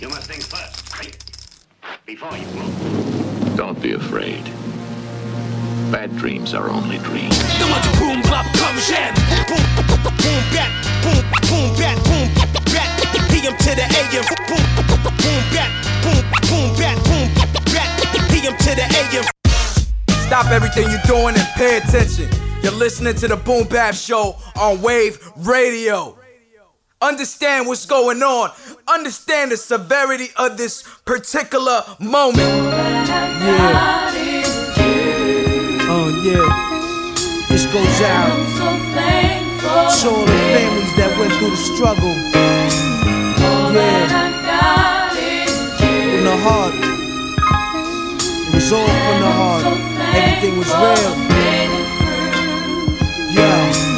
You must think first. Before you move. Don't be afraid. Bad dreams are only dreams. boom bop come jam. Boom boom bat boom boom bat boom bat. PM to the AM. Boom boom bat boom boom bat boom bat. PM to the AM. Stop everything you're doing and pay attention. You're listening to the Boom Bap Show on Wave Radio. Understand what's going on. Understand the severity of this particular moment. Yeah. Oh, yeah. This goes out to all the families that went through the struggle. Yeah. From the heart. It was all from the heart. Everything was real. Yeah.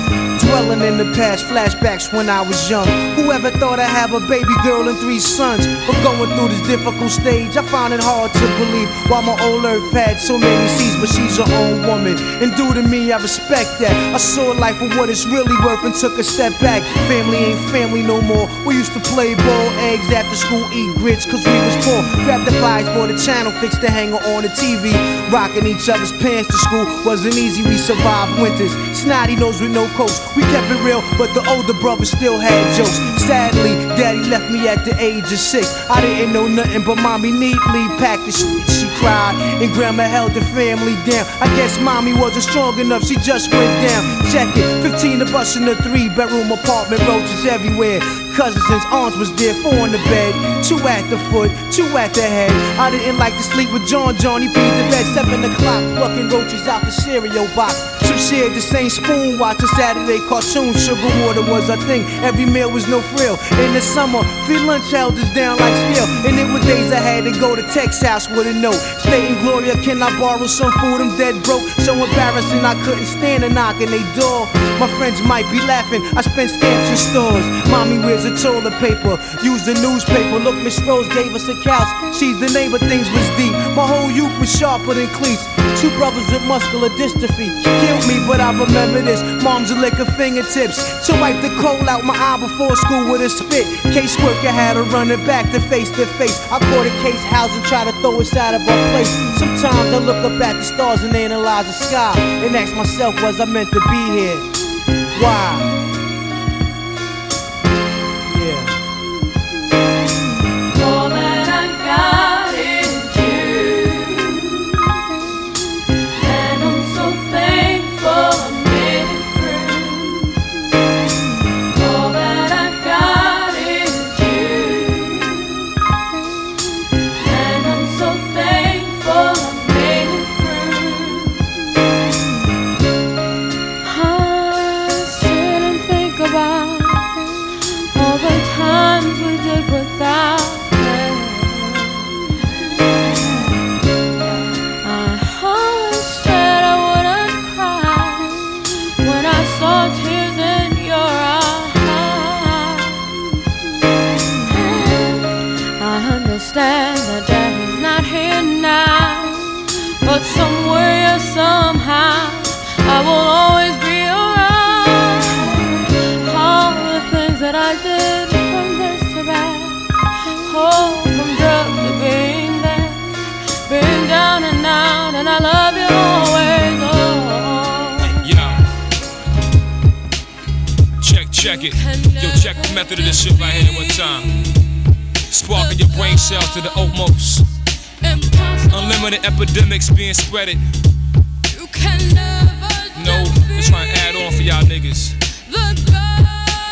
Dwelling in the past, flashbacks when I was young. Whoever thought I'd have a baby girl and three sons? But going through this difficult stage, I found it hard to believe. Why my old earth had so many seeds, but she's her own woman. And due to me, I respect that. I saw life for what it's really worth and took a step back. Family ain't family no more. We used to play ball, eggs after school, eat grits, cause we was poor. Grab the flies for the channel, fix the hanger on the TV. Rocking each other's pants to school wasn't easy, we survived winters. Snotty nose with no coats. We kept it real, but the older brother still had jokes. Sadly, daddy left me at the age of six. I didn't know nothing, but mommy neatly packed the shit. Cried, and grandma held the family down. I guess mommy wasn't strong enough, she just went down. Check it, 15 of us in a three bedroom apartment, roaches everywhere. Cousins and aunts was there, four in the bed, two at the foot, two at the head. I didn't like to sleep with John Johnny beat the bed, seven o'clock, plucking roaches out the cereal box. Some shared the same spoon, watching Saturday cartoons. Sugar water was a thing, every meal was no frill. In the summer, free lunch held us down like steel. And it were days I had to go to house with a note. Stating, Gloria, can I borrow some food? I'm dead broke, so embarrassing I couldn't stand a knock on they door. My friends might be laughing, I spent stamps in stores. Mommy wears a toilet paper, use the newspaper. Look, Miss Rose gave us a couch, she's the neighbor, things was deep. My whole youth was sharper than cleats. Two brothers with muscular dystrophy killed me, but I remember this. Mom's a lick of fingertips to wipe the coal out my eye before school with a spit. Case Caseworker had to run it back to face to face. I caught a case house and try to throw us out of our place. Sometimes I look up at the stars and analyze the sky and ask myself, was I meant to be here? Why? Yo, check the method of this shit right here one time. Sparking your brain cells to the utmost. Unlimited epidemics being spreaded. No, just trying to add on for y'all niggas.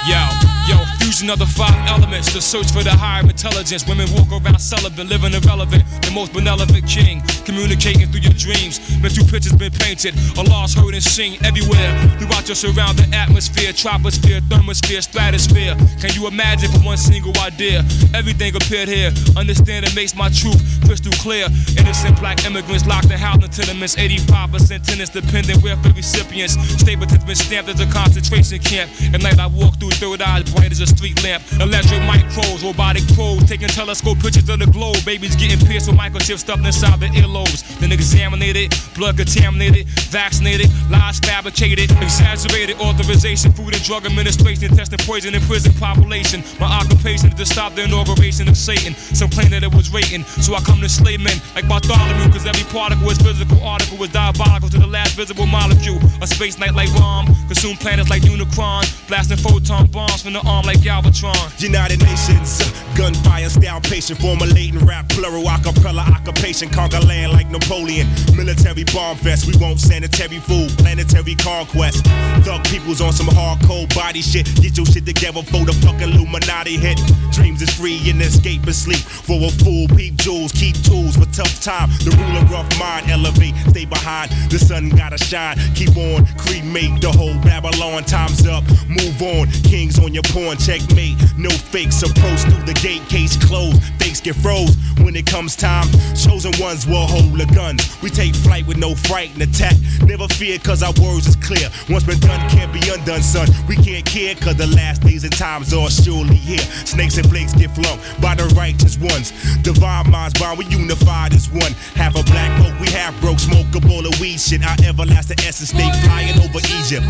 Yo, yo, fusion of the five elements to search for the higher intelligence. Women walk around celibate, living irrelevant. The most benevolent king, communicating through your dreams. Mental pictures been painted, Allah's heard and seen everywhere. Throughout your surrounding atmosphere, troposphere, thermosphere, stratosphere. Can you imagine for one single idea? Everything appeared here. Understand it makes my truth crystal clear. Innocent black immigrants locked in housing tenements. 85% tenants dependent welfare recipients. Stapleton's been stamped as a concentration camp. At night I walk through third eyes bright as a street lamp. Electric micros, robotic probes, taking telescope pictures of the globe. Babies getting pierced with microchips stuffed inside their earlobes. Then examinated, blood contaminated, vaccinated, lies fabricated, exaggerated. Authorization, food and drug administration, testing poison in prison population. My occupation is to stop the inauguration of Satan. Some claim that it was rating, so I come to slay men like Bartholomew, cause every particle is physical, article is diabolical to the last visible molecule. A space night like bomb, consume planets like Unicron, blasting photon bombs from the arm like Galvatron. United Nations, gunfire style patient, formulating rap, plural acapella occupation, conquer land like Napoleon. Military bomb fest, we want sanitary food, planetary conquest. Thug people's on some hardcore body shit. Get your shit together for the fucking Illuminati hit. Dreams is free and escape is sleep. For a fool, peep jewels, keep tools for tough time. The ruler rough mind, elevate, stay behind. The sun gotta shine, keep on, cremate the whole Babylon. Time's up, move on. Kings on your pawn, checkmate. No fakes approach through the gate, case closed. Fakes get froze when it comes time. Chosen ones will hold the guns. We take flight with no fright and attack. Never fear, cause our words is clear. Once been done, can't be undone, son. We can't care, cause the last days and times are surely here. Snakes and flakes get flung by the righteous ones. Divine minds bond, we unified as one. Half a black folk, we half broke, smoke a bowl of weed shit. Our everlasting essence stay flying over Egypt.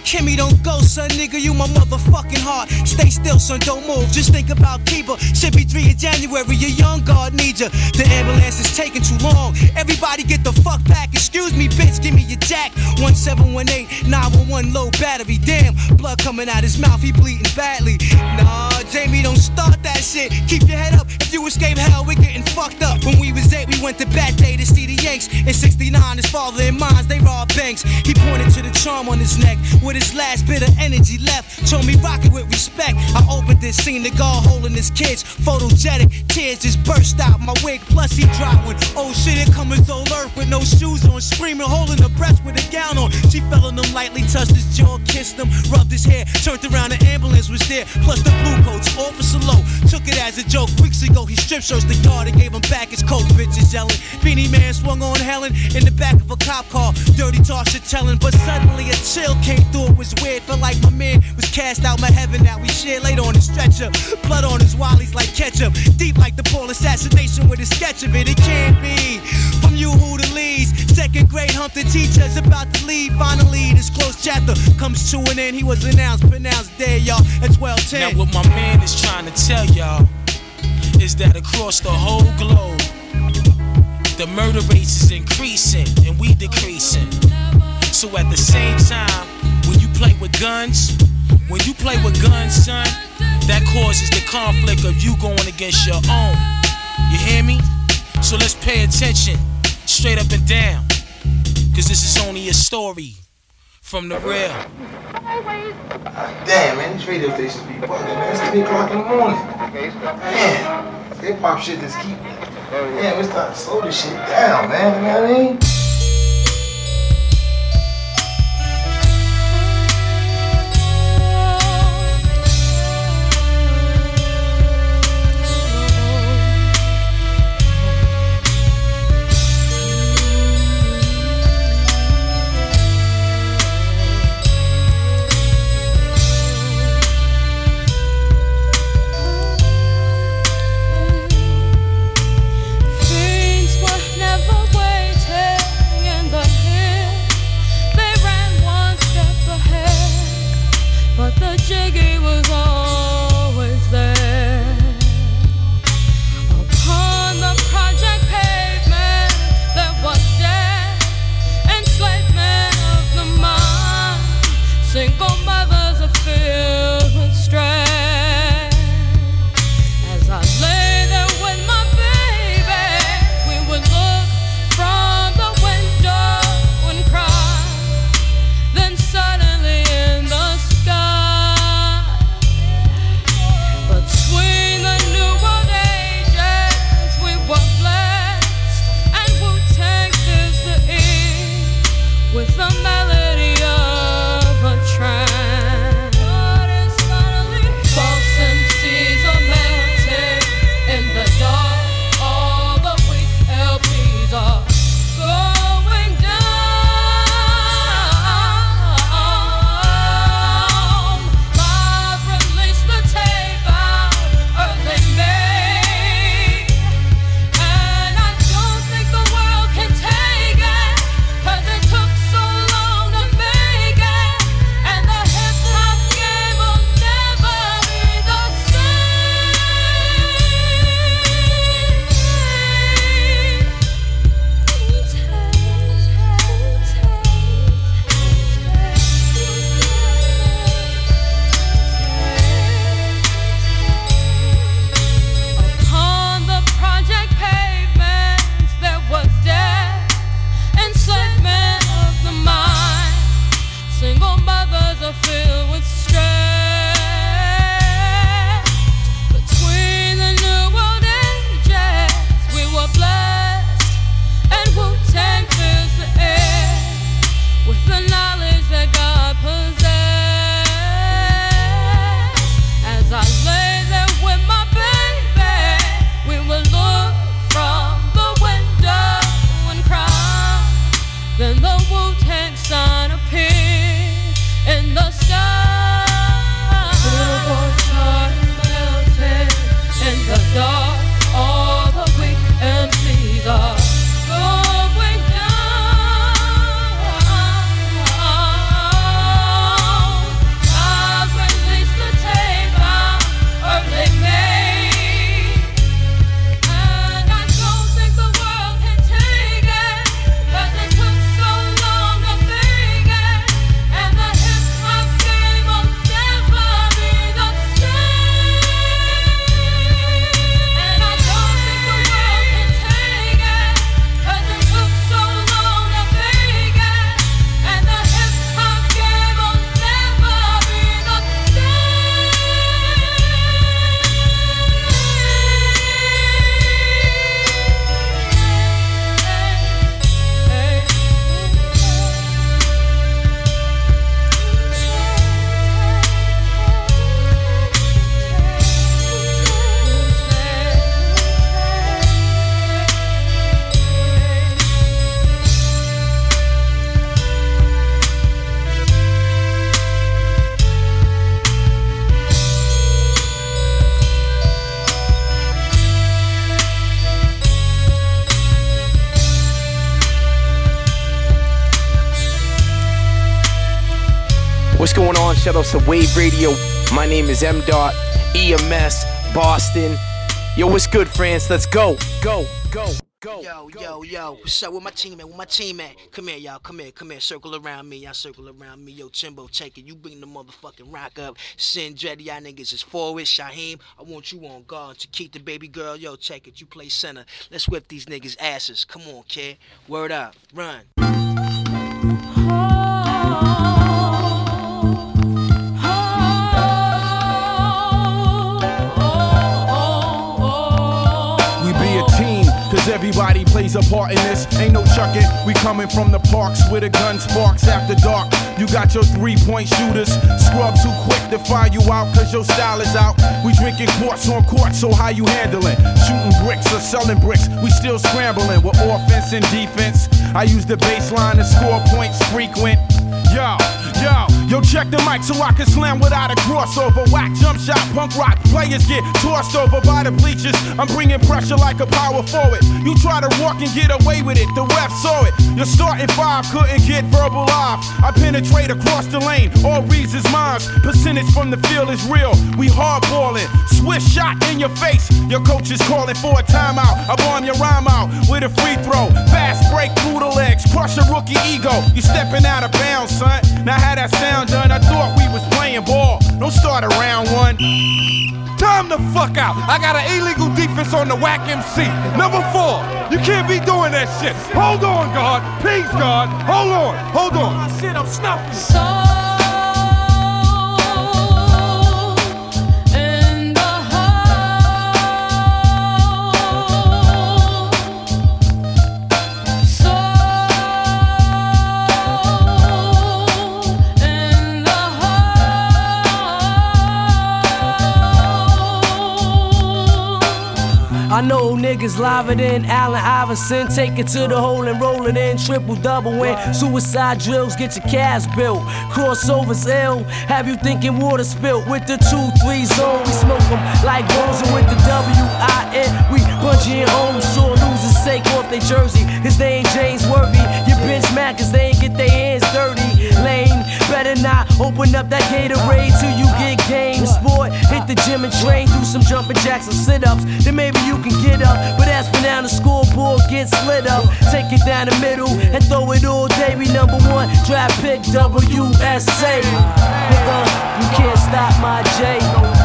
Kimmy, don't go, son, nigga, you my motherfucking heart. Stay still, son, don't move. Just think about Keeper. Should be three in January, your young guard needs ya. The ambulance is taking too long. Everybody get the fuck back. Excuse me, bitch, give me your jack. 1718 911 low battery. Damn, blood coming out his mouth, he bleeding badly. Nah, Jamie, don't start that shit. Keep your head up. If you escape hell, we're getting fucked up. When we was eight, we went to Bat Day to see the Yanks. In 69, his father and mines, they robbed banks. He pointed to the charm on his neck his last bit of energy left. Told me rock it with respect. I opened this scene, the guard holding his kids. Photogenic, tears just burst out my wig. Plus he dropped one. Oh shit, it comes his old earth with no shoes on, screaming, holding her breast with a gown on. She fell on him lightly, touched his jaw, kissed him, rubbed his hair, turned around, the ambulance was there. Plus the blue coats, officer low. Took it as a joke. Weeks ago, he strip searched the guard and gave him back his coat. Bitches yelling. Beanie Man swung on Helen in the back of a cop car. Dirty talk shit telling, but suddenly a chill came through. It was weird. Felt like my man was cast out my heaven that we shared. Laid on the stretcher. Blood on his wallies like ketchup. Deep like the Paul assassination with a sketch of it. It can't be. From you who the leads. Second grade hump the teachers about to leave. Finally, this close chapter comes to an end. He was announced, pronounced dead, y'all. At 1210. Now, what my man is trying to tell y'all is that across the whole globe, the murder rates is increasing and we decreasing. So at the same time, play with guns, when you play with guns, son, that causes the conflict of you going against your own. You hear me? So let's pay attention, straight up and down. Cause this is only a story from the real. Damn, man, these radio stations be bugging, man. It's 3 o'clock in the morning. Man, hip hop shit just keep. Damn, it's time to slow this shit down, man. You know what I mean? Going on? Shout out to Wave Radio. My name is M Dot, EMS, Boston. Yo, what's good, friends? Let's go, go, go. Go, yo, yo, yo, what's up with my team at? Where my team at? Come here, y'all. Come here, come here. Circle around me. Y'all circle around me. Yo, Timbo, check it. You bring the motherfucking rock up. Sin Dread, y'all niggas is forward. Shyheim, I want you on guard to keep the baby girl. Yo, check it. You play center. Let's whip these niggas' asses. Come on, kid. Word up. Run. Everybody plays a part in this. Ain't no chucking. We coming from the parks where the gun sparks after dark. You got your three point shooters. Scrub too quick to fire you out cause your style is out. We drinking quarts on court, so how you handling? Shooting bricks or selling bricks. We still scrambling with offense and defense. I use the baseline to score points frequent. Yo, yo, yo, check the mic so I can slam without a crossover. Whack jump shot, punk rock. Players get tossed over by the bleachers. I'm bringing pressure like a power forward. You try to walk and get away with it. The ref saw it. Your starting five couldn't get verbal off. I penetrate across the lane. All reads is mine. Percentage from the field is real. We hardballing. Swish shot in your face. Your coach is calling for a timeout. I bomb your rhyme out with a free throw. Fast break through the legs. Crush a rookie ego. You stepping out of bounds, son. Now how that sound done? I thought we was playing ball. Don't start around one. Time the fuck out. I got an illegal defense on the whack MC. Number four. You can't be doing that shit. Hold on, God. Please, God. Hold on. Hold on. I said I'm snuffing. So I know niggas liver than Allen Iverson. Take it to the hole and roll it in. Triple double win. Suicide drills, get your calves built. Crossovers ill. Have you thinking water spilt with the 2-3 zone? We smoke them like Rosa with the W-I-N. We punch in home. Sore losers take off their jersey. Cause they ain't James Worthy. You bench mad cause they ain't get their hands dirty. Better not open up that Gatorade till you get game. Sport, hit the gym and train. Do some jumping jacks and sit ups. Then maybe you can can get up. But as for now, the scoreboard gets lit up. Take it down the middle and throw it all day. We number one, draft pick WSA. Nigga, you can't stop my J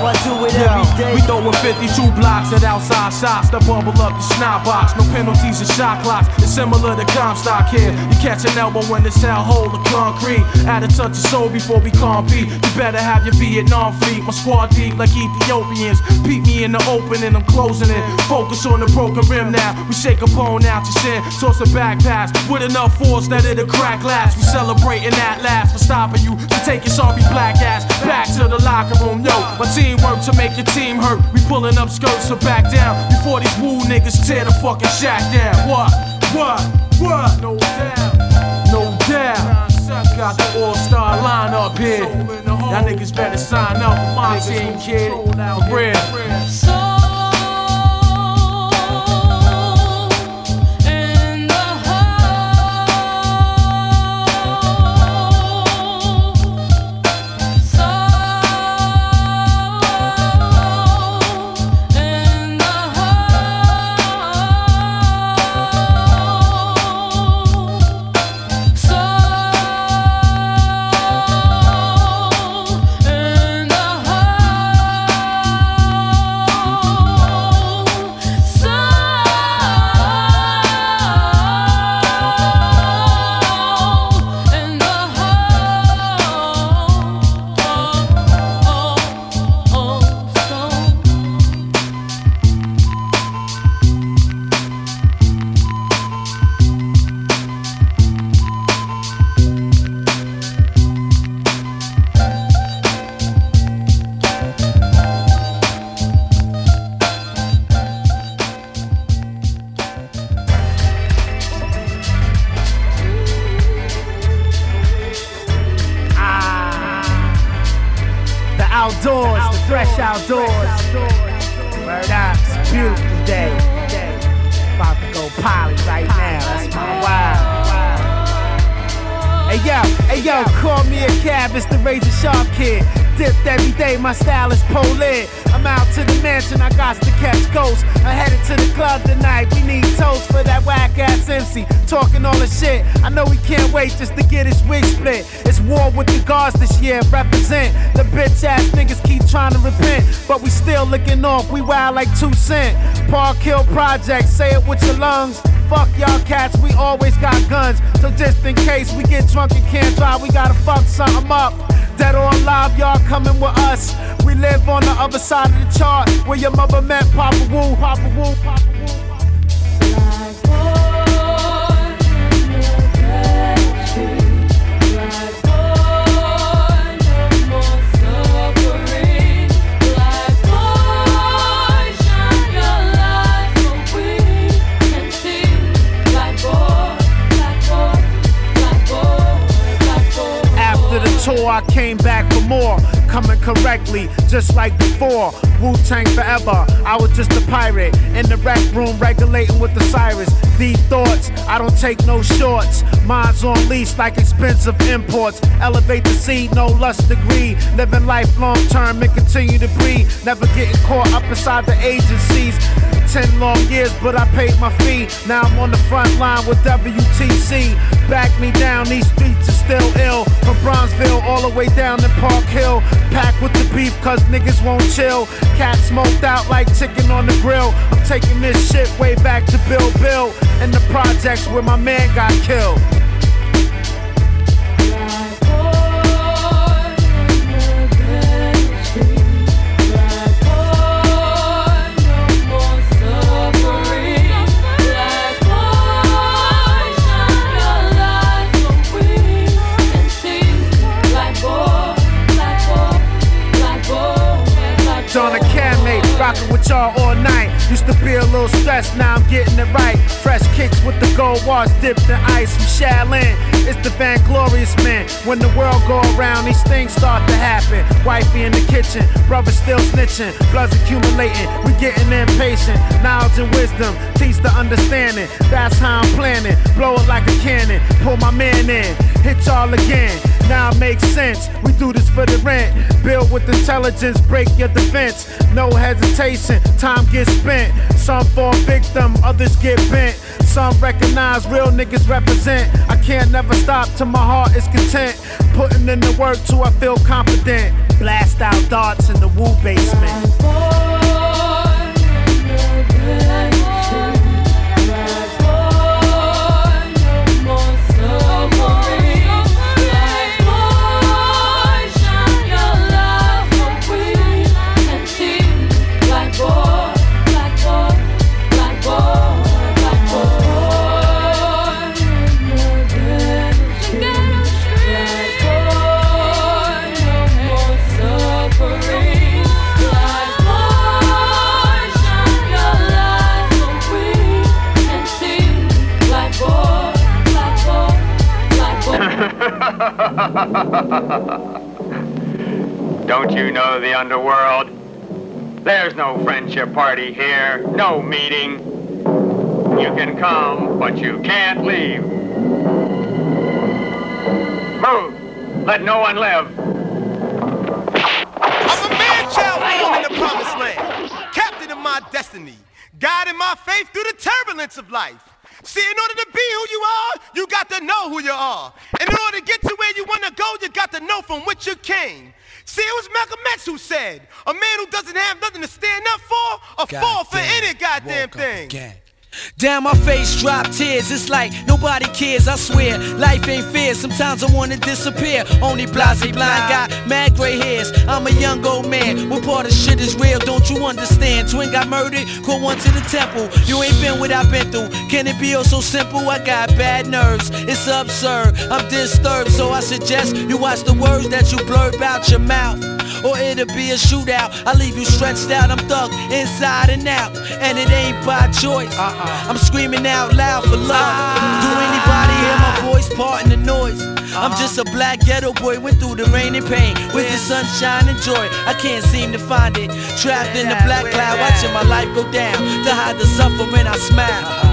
how I do it every day. We throwin' 52 blocks at outside shots to bubble up the snot box. No penalties and shot clocks. It's similar to Comstock here. You catch an elbow when the sound hold the concrete. Add a touch of soul before we compete. You better have your Vietnam fleet. My squad deep like Ethiopians. Peep me in the open and I'm closing it. Focus on the broken rim now. We shake a bone out your sin. Toss a back pass with enough force that it'll crack glass. We celebrating that last for stopping you. To take your sorry black ass back to the locker room. Yo, my team Teamwork to make your team hurt. We pulling up skirts to back down before these woo niggas tear the fucking shack down. What? What? What? No doubt. No doubt. Got the all star lineup here. Y'all niggas better sign up for my team, kid. For real. Project, say it with your lungs. Fuck y'all cats, we always got guns. So just in case we get drunk and can't drive, we gotta fuck something up. Dead or alive, y'all coming with us. We live on the other side of the chart where your mother met Papa Woo, Papa Woo, Papa Woo. Tour, I came back for more. Coming correctly, just like before. Wu Tang forever. I was just a pirate in the rec room, regulating with the Cyrus. Deep thoughts, I don't take no shorts. Mine's on lease like expensive imports. Elevate the seed, no lust degree. Living life long term and continue to breathe. Never getting caught up inside the agencies. Ten long years, but I paid my fee. Now I'm on the front line with WTC. Back me down, these streets are still ill. From Bronzeville all the way down to Park Hill. Packed with the beef, cause niggas won't chill. Cat smoked out like chicken on the grill. I'm taking this shit way back to Bill Bill. And the projects where my man got killed. All night. Used to be a little stressed, now I'm getting it right. Fresh kicks with the gold wash dipped in ice from Shaolin. It's the Van Glorious man. When the world go around, these things start to happen. Wifey in the kitchen, brother still snitching, blood's accumulating. We getting impatient. Knowledge and wisdom, teach the understanding. That's how I'm planning. Blow it like a cannon, pull my man in, hit y'all again. Now it makes sense. We do this for the rent. Build with intelligence, break your defense. No hesitation, time gets spent. Some fall victim, others get bent. Some recognize real niggas represent. I can't never stop till my heart is content. Putting in the work till I feel confident. Blast out darts in the woo basement. Don't you know the underworld? There's no friendship party here, no meeting. You can come, but you can't leave. Move! Let no one live. I'm a man child born in the promised land, captain of my destiny, guiding my faith through the turbulence of life. See, in order to be who you are, you got to know who you are. And in order to get to where you want to go, you got to know from which you came. See, it was Malcolm X who said, a man who doesn't have nothing to stand up for, a fall for any goddamn thing. Down my face drop tears, it's like nobody cares, I swear. Life ain't fair, sometimes I wanna disappear. Only blase blind got mad gray hairs. I'm a young old man, what part of shit is real, don't you understand? Twin got murdered, caught one to the temple. You ain't been what I've been through. Can it be so simple? I got bad nerves, it's absurd. I'm disturbed, so I suggest you watch the words that you blurb out your mouth. Or it'll be a shootout. I leave you stretched out, I'm thug inside and out. And it ain't by choice. I'm screaming out loud for love. Do anybody hear my voice parting the noise? I'm just a black ghetto boy, went through the rain and pain. With the sunshine and joy, I can't seem to find it. Trapped in the black cloud, watching my life go down. To hide the suffering, I smile. Running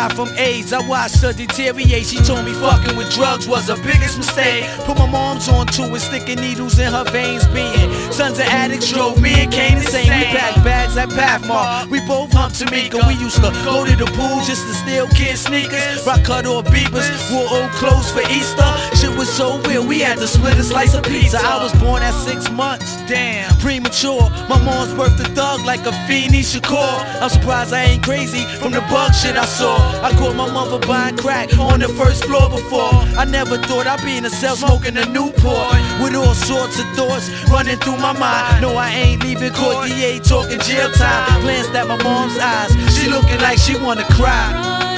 died from AIDS. I watched her deteriorate. She told me fucking with drugs was her biggest mistake. Put my mom's on to it, sticking needles in her veins. Being sons of addicts drove me and Kane insane. We packed bags at Pathmark. We both humped Tamika. We used to go to the pool just to steal kids' sneakers. Rock cut or beavers, wore old clothes for Easter. Shit was so real, we had to split a slice of pizza. I was born at six months, damn, premature. My mom's birthed a thug like a Feeny Shakur. I'm surprised I ain't crazy from the bug shit I saw. I caught my mother buying crack on the first floor before. I never thought I'd be in a cell smoking a Newport with all sorts of thoughts running through my mind. No, I ain't leaving court. DA talking jail time. Glanced at my mom's eyes. She looking like she wanna cry.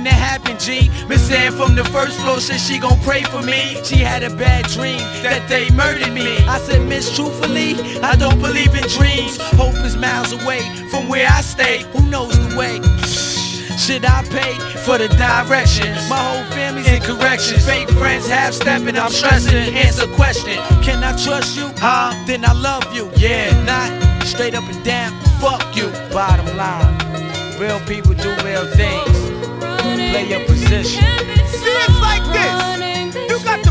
Waiting to happen, G. Miss Ann from the first floor said she gon' pray for me. She had a bad dream that they murdered me. I said, Miss, truthfully, I don't believe in dreams. Hope is miles away from where I stay. Who knows the way? Should I pay for the directions? My whole family's in corrections. Fake friends half stepping, I'm stressing. Answer question Can I trust you? Huh? Then I love you. Yeah, not straight up and down. Fuck you. Bottom line. Real people do real things. Your position. See, it's like this. You got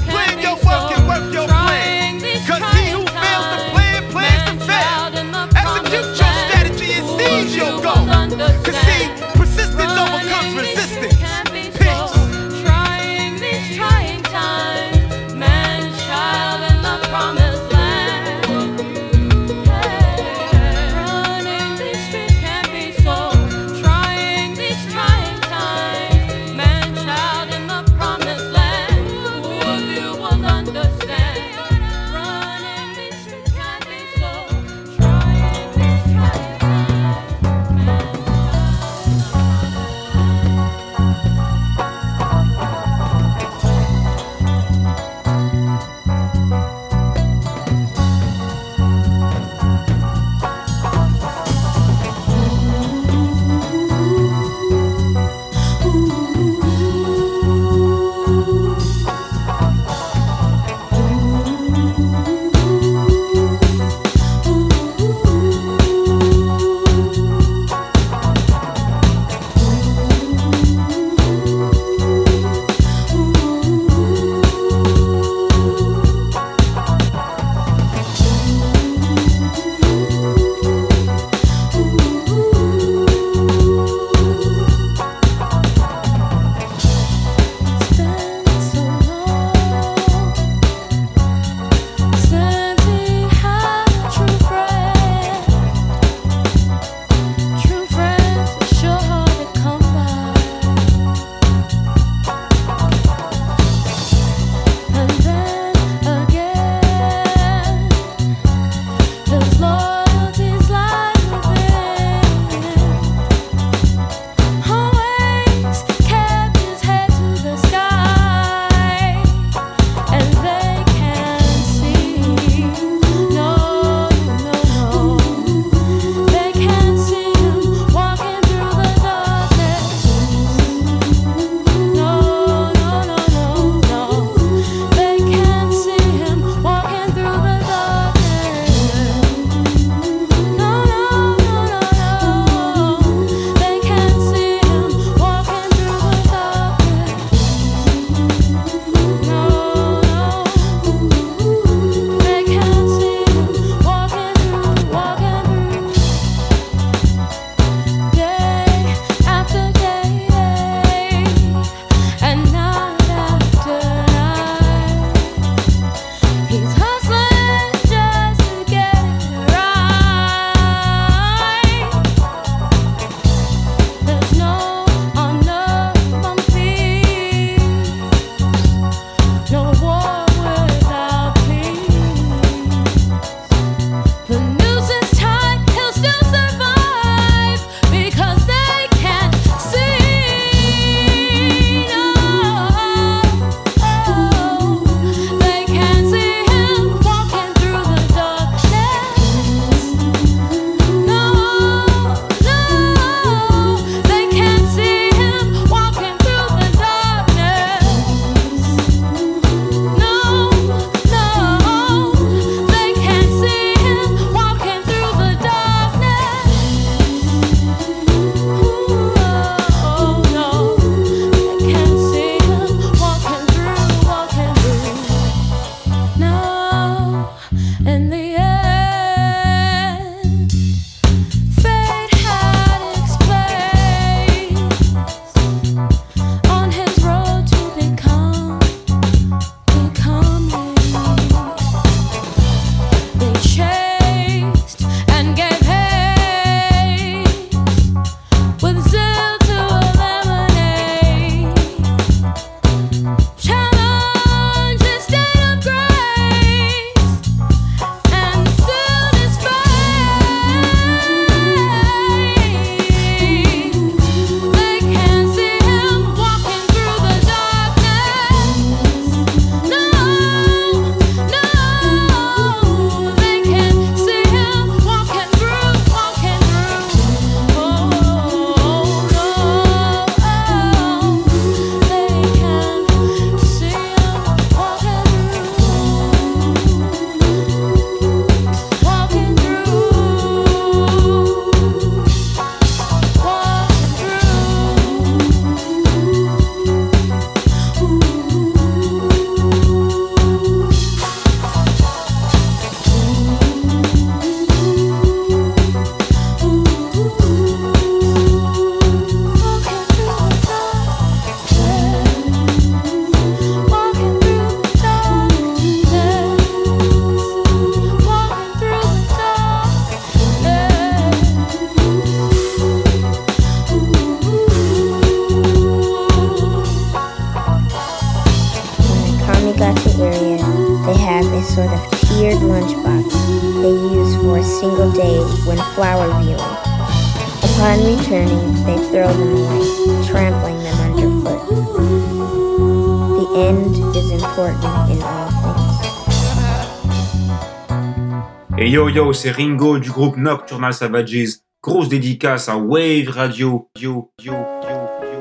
Yo, c'est Ringo du groupe Nocturnal Savages. Grosse dédicace à Wave Radio. Yo, yo, yo, yo,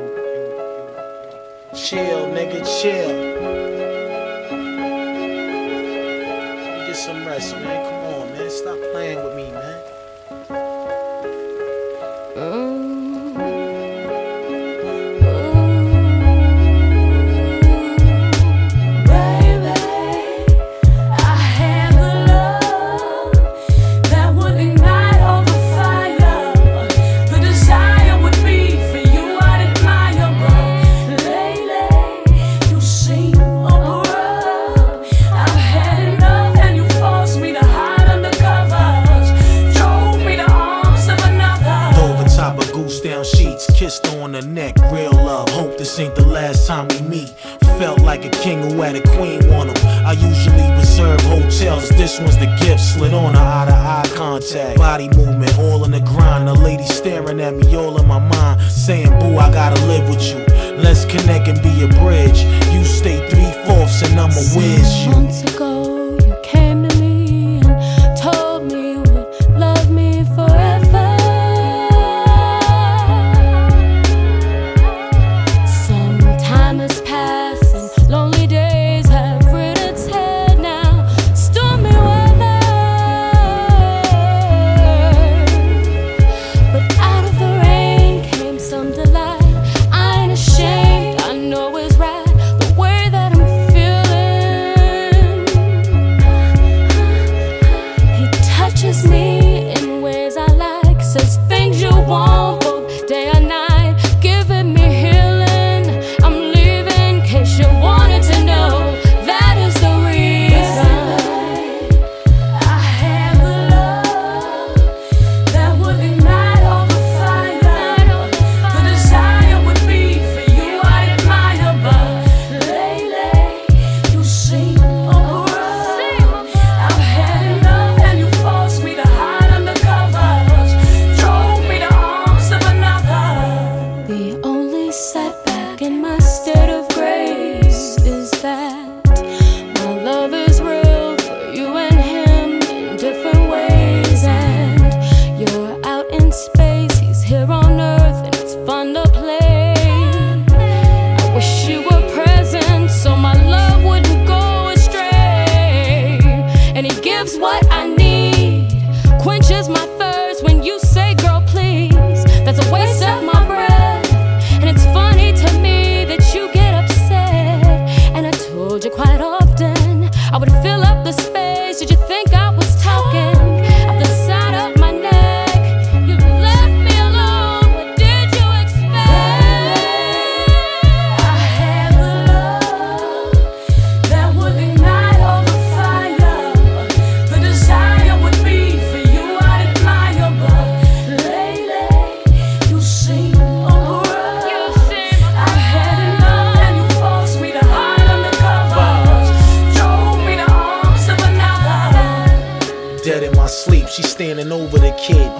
Chill, nigga, chill. Get some rest, man. Come on, man. Stop playing with me, man.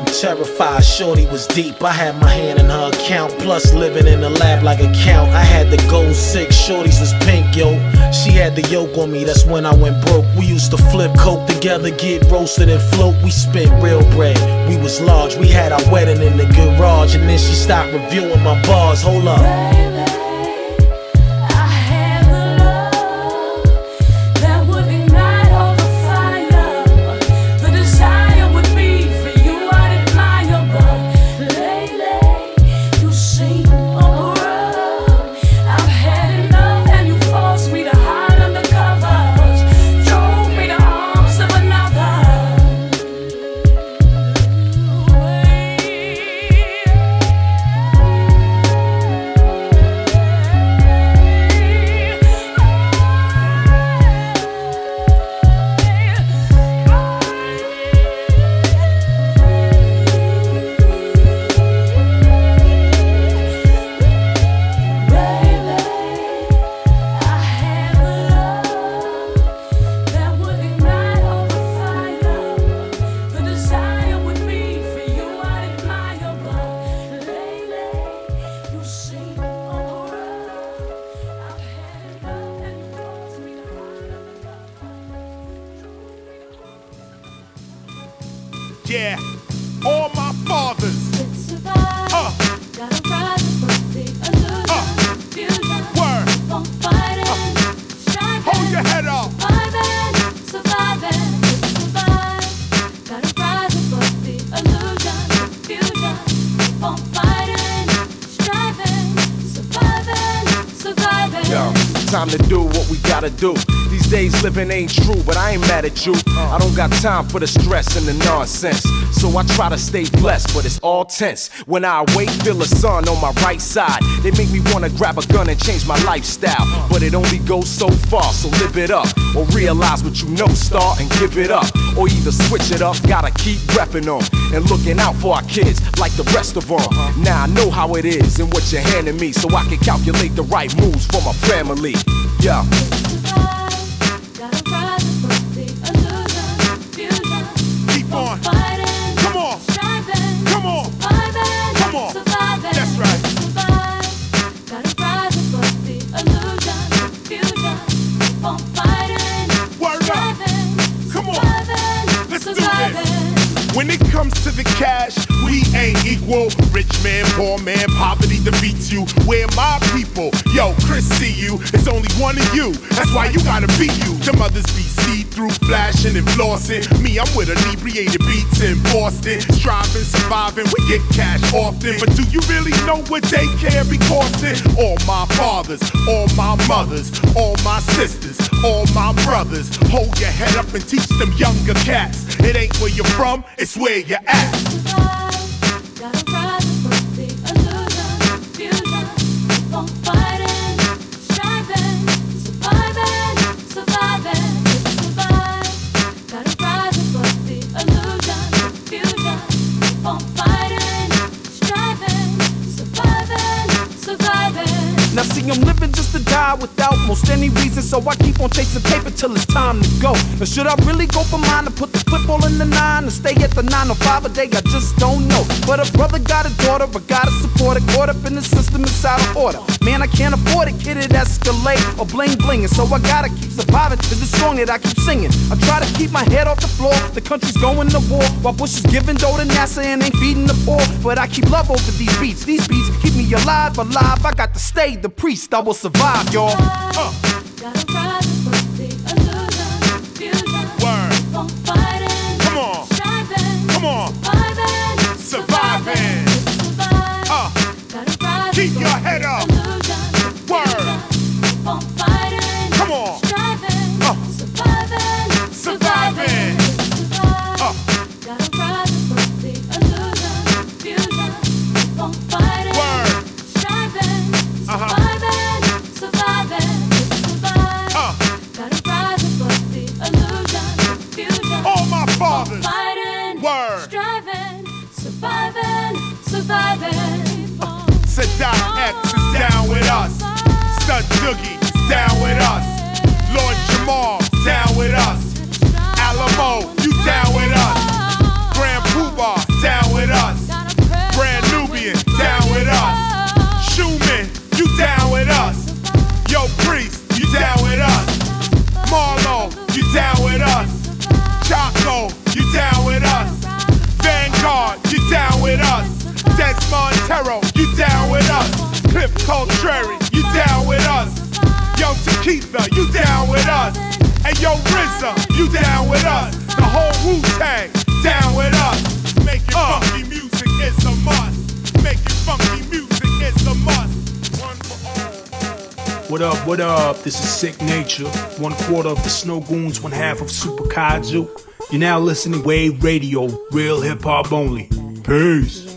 Terrified, shorty was deep. I had my hand in her account, plus living in the lab like a count. I had the gold six, shorties was pink, yo. She had the yoke on me, that's when I went broke. We used to flip coke together, get roasted and float. We spent real bread, we was large. We had our wedding in the garage, and then she stopped reviewing my bars. Hold up. Time to do what we gotta do. These days living ain't true, but I ain't mad at you. I don't got time for the stress and the nonsense. So I try to stay blessed, but it's all tense. When I wake, feel the sun on my right side. They make me wanna grab a gun and change my lifestyle. But it only goes so far, so live it up. Or realize what you know, start and give it up. Or either switch it up, gotta keep repping them. And looking out for our kids like the rest of them. Now I know how it is and what you're handing me, so I can calculate the right moves for my family. Yeah. When it comes to the cash, we ain't equal. Rich man, poor man, poverty defeats you. Where my people? Yo, Chris, see you. It's only one of you. That's why you gotta be you. The mothers be see through, flashing and flossing. Me, I'm with inebriated beats in Boston. Striving, surviving, we get cash often. But do you really know what daycare be costing? All my fathers, all my mothers, all my sisters, all my brothers. Hold your head up and teach them younger cats. It ain't where you're from, it's where you're at. Without most any reason, so I keep on chasing paper till it's time to go. Now should I really go for mine and put the football in the nine and stay at the nine or five a day? I just don't know. But a brother got a daughter, I gotta support it. Caught up in the system, it's out of order. Man, I can't afford it, kid, it escalate or bling bling, so I gotta keep surviving. It's the song that I keep singing. I try to keep my head off the floor. The country's going to war while Bush is giving dough to NASA and ain't feeding the poor. But I keep love over these beats. These beats keep me alive, alive. I got to stay the priest. I will survive, y'all. Uh. Stud Doogie down with us. Lord Jamal down with us. Alamo, you down with us. Grand Puba down with us. Brand Nubian down with us. Schumann, you down with us. Yo Priest, you down with us. Marlo, you down with us. Chaco, you down with us. Vanguard, you down with us. Des Montero, you down with us. Cliff Coltrane, you down with us. Yo Tekitha, you down with us. And yo RZA, you down with us. The whole Wu Tang, down with us. Making uh. funky music is a must. Making funky music is a must. What up, what up? This is Sicknature, one quarter of the Snowgoons, one half of Super Kaiju. You're now listening to Wave Radio, real hip hop only. Peace.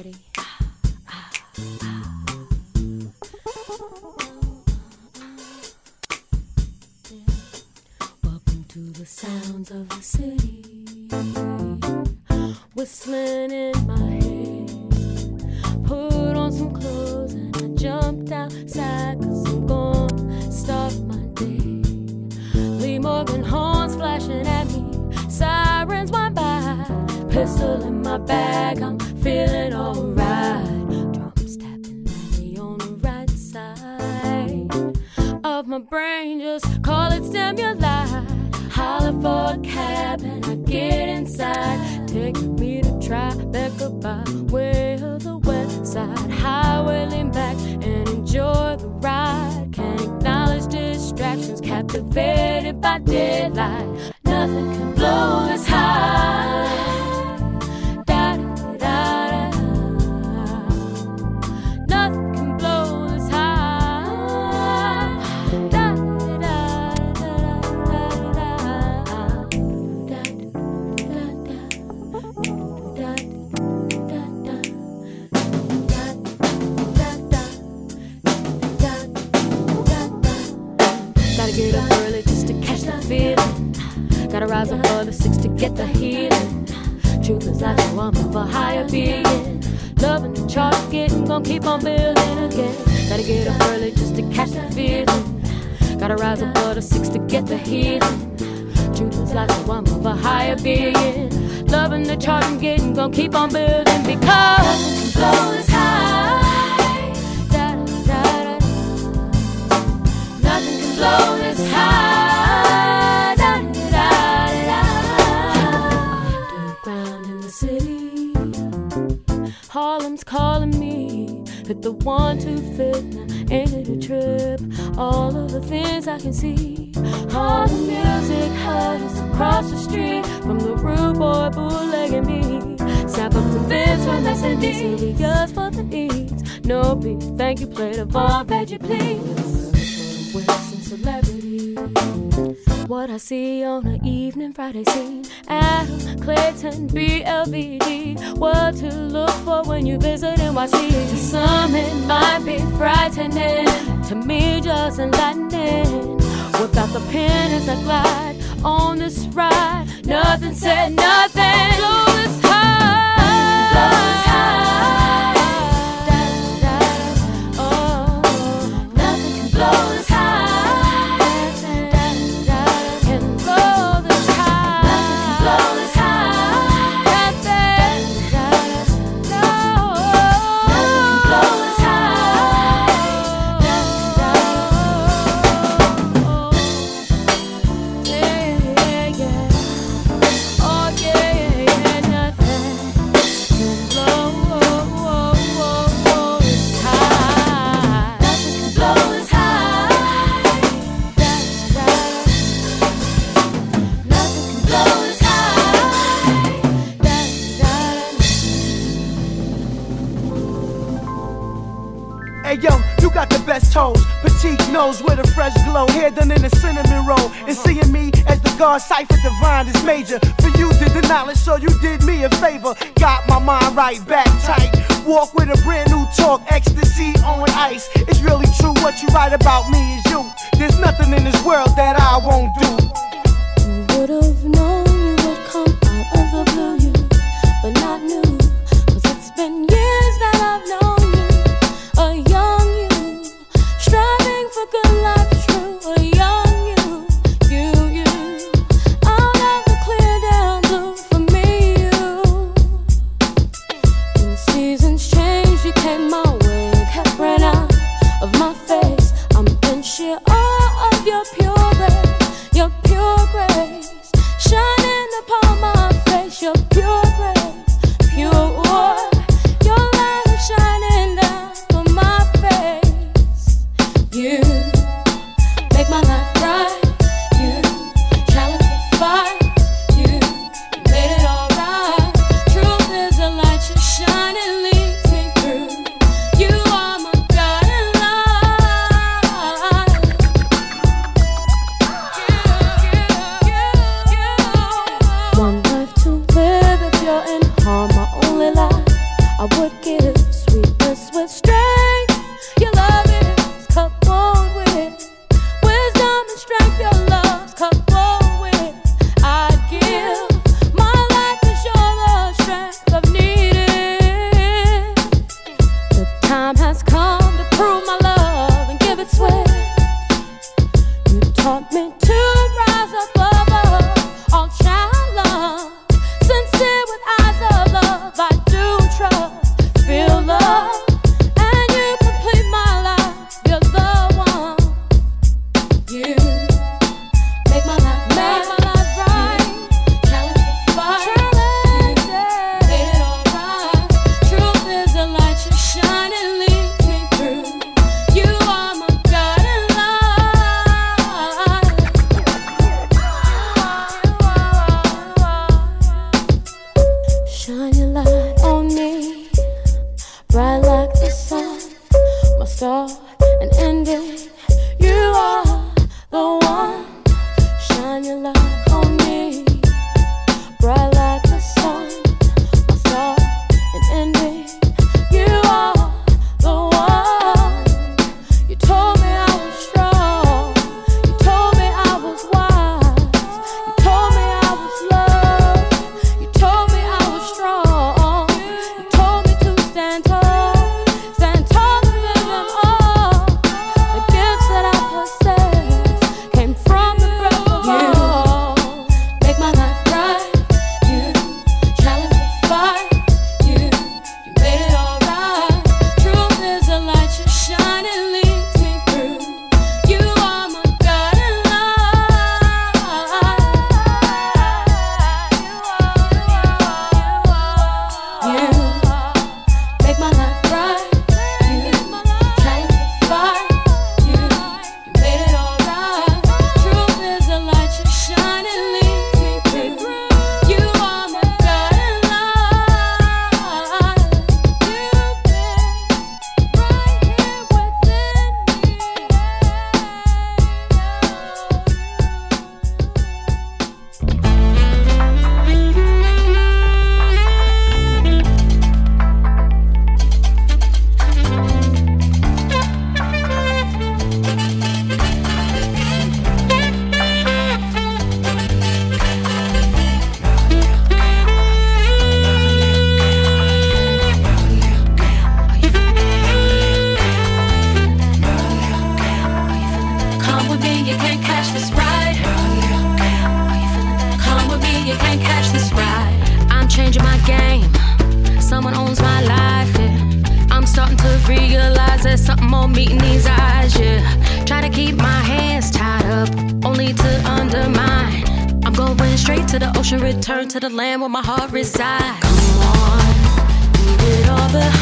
keep on building. Friday scene. Adam Clayton, BLVD. What to look for when you visit NYC? To some, it might be frightening. To me, just enlightening. fight back. you can't catch this ride. I'm changing my game. Someone owns my life. Yeah. I'm starting to realize there's something more meeting these eyes. Yeah, try to keep my hands tied up, only to undermine. I'm going straight to the ocean, return to the land where my heart resides. Come on, leave it all behind.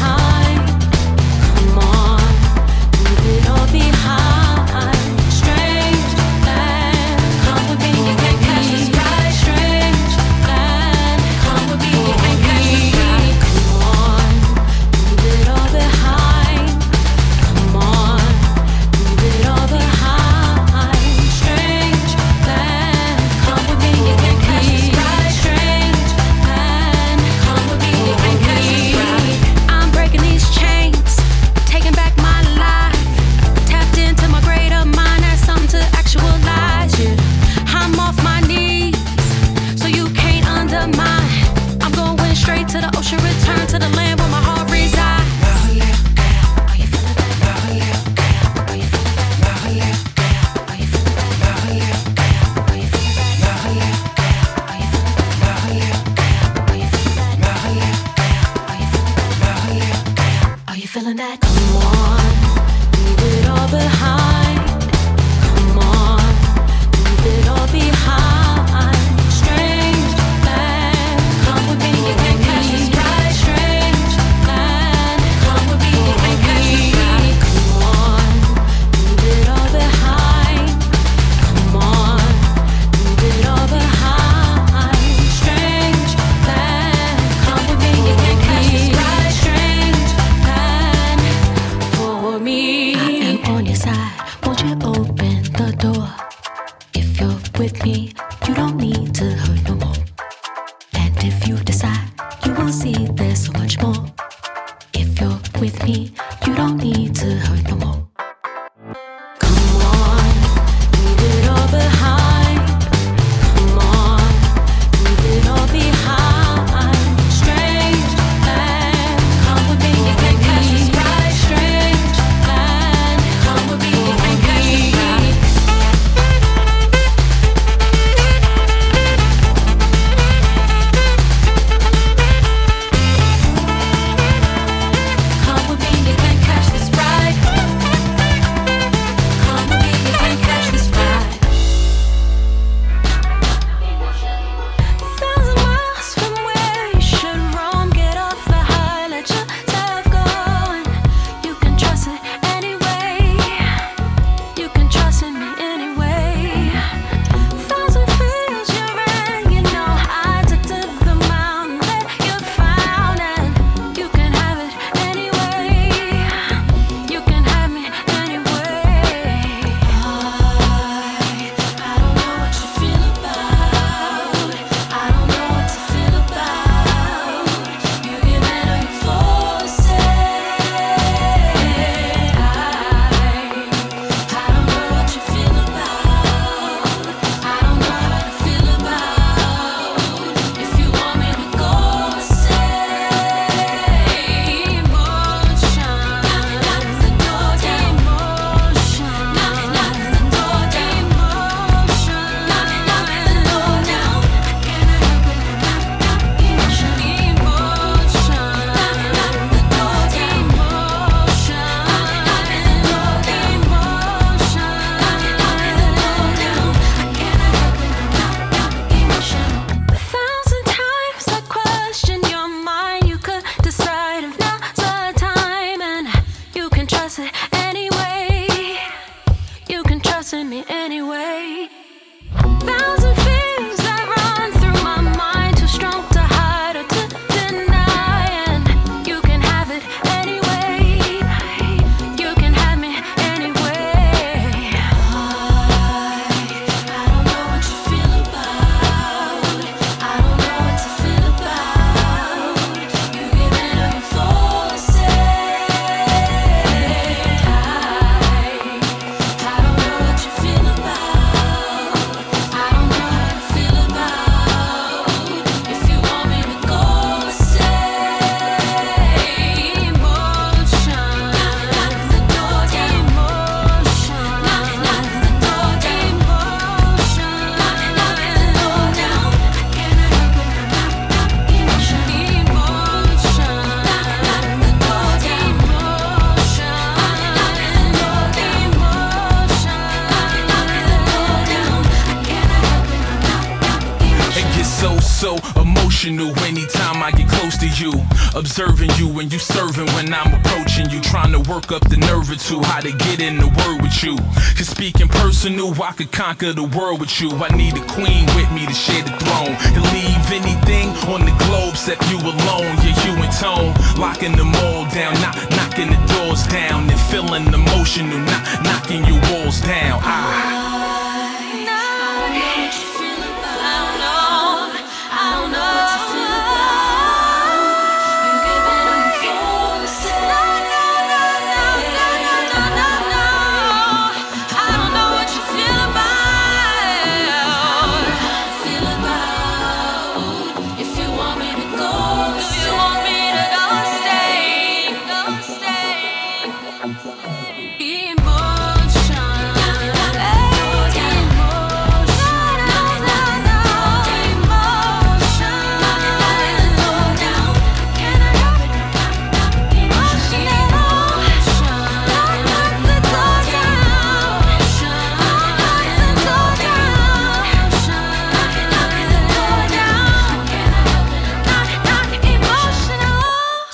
Emotional anytime I get close to you. Observing you when you serving when I'm approaching you. Trying to work up the nerve or two, how to get in the word with you. Cause speaking personal, I could conquer the world with you. I need a queen with me to share the throne. To leave anything on the globe except you alone. Yeah, you and tone. Locking them all down, knock, knocking the doors down. And feeling emotional, knock, knocking your walls down. Ah.